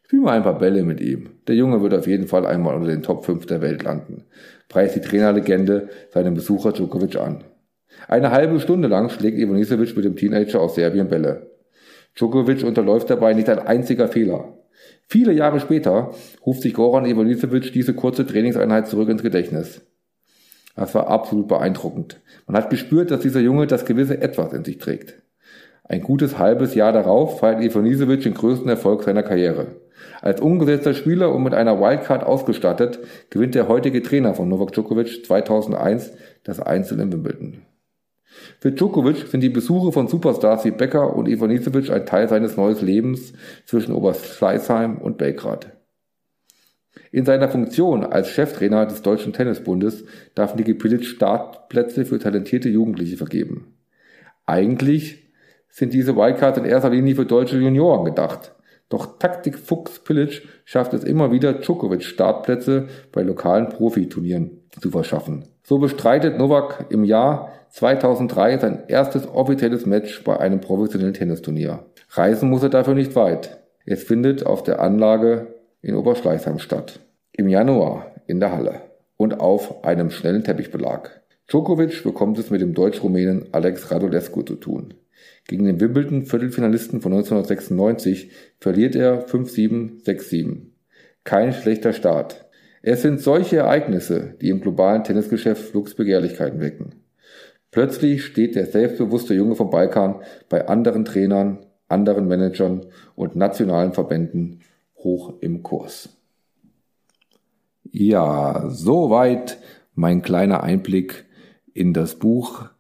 Spiel mal ein paar Bälle mit ihm. Der Junge wird auf jeden Fall einmal unter den Top 5 der Welt landen, preist die Trainerlegende seinem Besucher Djokovic an. Eine halbe Stunde lang schlägt Ivanisevic mit dem Teenager aus Serbien Bälle. Djokovic unterläuft dabei nicht ein einziger Fehler. Viele Jahre später ruft sich Goran Ivanisevic diese kurze Trainingseinheit zurück ins Gedächtnis. Das war absolut beeindruckend. Man hat gespürt, dass dieser Junge das gewisse Etwas in sich trägt. Ein gutes halbes Jahr darauf feiert Ivanisevic den größten Erfolg seiner Karriere. Als umgesetzter Spieler und mit einer Wildcard ausgestattet, gewinnt der heutige Trainer von Novak Djokovic 2001 das Einzel in Wimbledon. Für Djokovic sind die Besuche von Superstars wie Becker und Ivanisevic ein Teil seines neuen Lebens zwischen Oberschleißheim und Belgrad. In seiner Funktion als Cheftrainer des Deutschen Tennisbundes darf Niki Pilic Startplätze für talentierte Jugendliche vergeben. Eigentlich sind diese Wildcards in erster Linie für deutsche Junioren gedacht. Doch Taktikfuchs Pilic schafft es immer wieder, Djokovic Startplätze bei lokalen Profiturnieren zu verschaffen. So bestreitet Novak im Jahr 2003 sein erstes offizielles Match bei einem professionellen Tennisturnier. Reisen muss er dafür nicht weit. Es findet auf der Anlage in Oberschleißheim statt. Im Januar in der Halle und auf einem schnellen Teppichbelag. Djokovic bekommt es mit dem Deutsch-Rumänen Alex Radulescu zu tun. Gegen den Wimbledon-Viertelfinalisten von 1996 verliert er 5-7, 6-7. Kein schlechter Start. Es sind solche Ereignisse, die im globalen Tennisgeschäft Flugsbegehrlichkeiten wecken. Plötzlich steht der selbstbewusste Junge vom Balkan bei anderen Trainern, anderen Managern und nationalen Verbänden hoch im Kurs. Ja, soweit mein kleiner Einblick in das Buch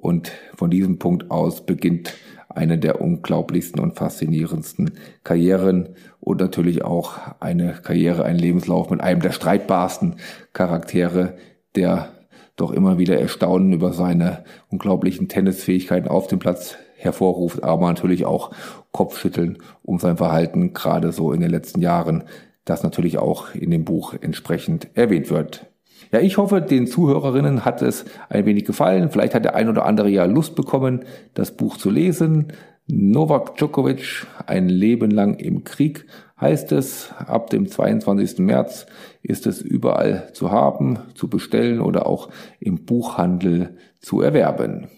und von diesem Punkt aus beginnt eine der unglaublichsten und faszinierendsten Karrieren und natürlich auch eine Karriere, ein Lebenslauf mit einem der streitbarsten Charaktere, der doch immer wieder Erstaunen über seine unglaublichen Tennisfähigkeiten auf dem Platz hervorruft, aber natürlich auch Kopfschütteln um sein Verhalten, gerade so in den letzten Jahren, das natürlich auch in dem Buch entsprechend erwähnt wird. Ja, ich hoffe, den Zuhörerinnen hat es ein wenig gefallen. Vielleicht hat der ein oder andere ja Lust bekommen, das Buch zu lesen. Novak Djokovic, ein Leben lang im Krieg, heißt es. Ab dem 22. März ist es überall zu haben, zu bestellen oder auch im Buchhandel zu erwerben.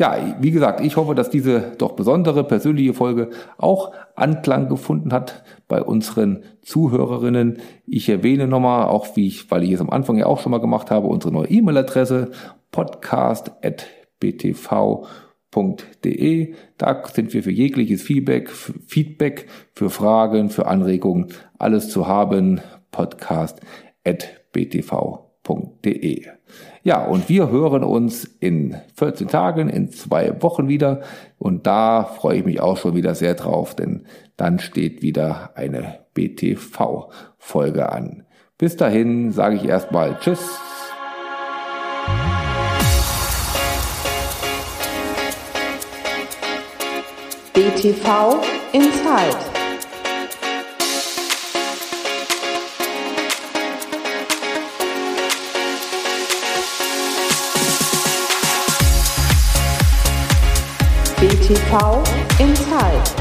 Ja, wie gesagt, ich hoffe, dass diese doch besondere persönliche Folge auch Anklang gefunden hat bei unseren Zuhörerinnen. Ich erwähne nochmal, auch wie ich, weil ich es am Anfang ja auch schon mal gemacht habe, unsere neue E-Mail-Adresse podcast.btv.de. Da sind wir für jegliches Feedback, Feedback, für Fragen, für Anregungen, alles zu haben. Podcast.btv.de. Ja, und wir hören uns in 14 Tagen, in zwei Wochen wieder. Und da freue ich mich auch schon wieder sehr drauf, denn dann steht wieder eine BTV-Folge an. Bis dahin sage ich erstmal Tschüss. BTV Inside. TV in Zeit.